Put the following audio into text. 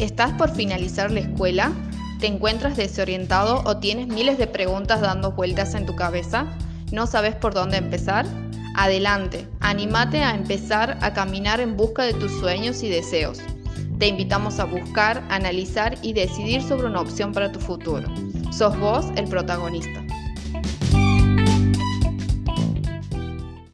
¿Estás por finalizar la escuela? ¿Te encuentras desorientado o tienes miles de preguntas dando vueltas en tu cabeza? ¿No sabes por dónde empezar? Adelante, anímate a empezar a caminar en busca de tus sueños y deseos. Te invitamos a buscar, analizar y decidir sobre una opción para tu futuro. Sos vos el protagonista.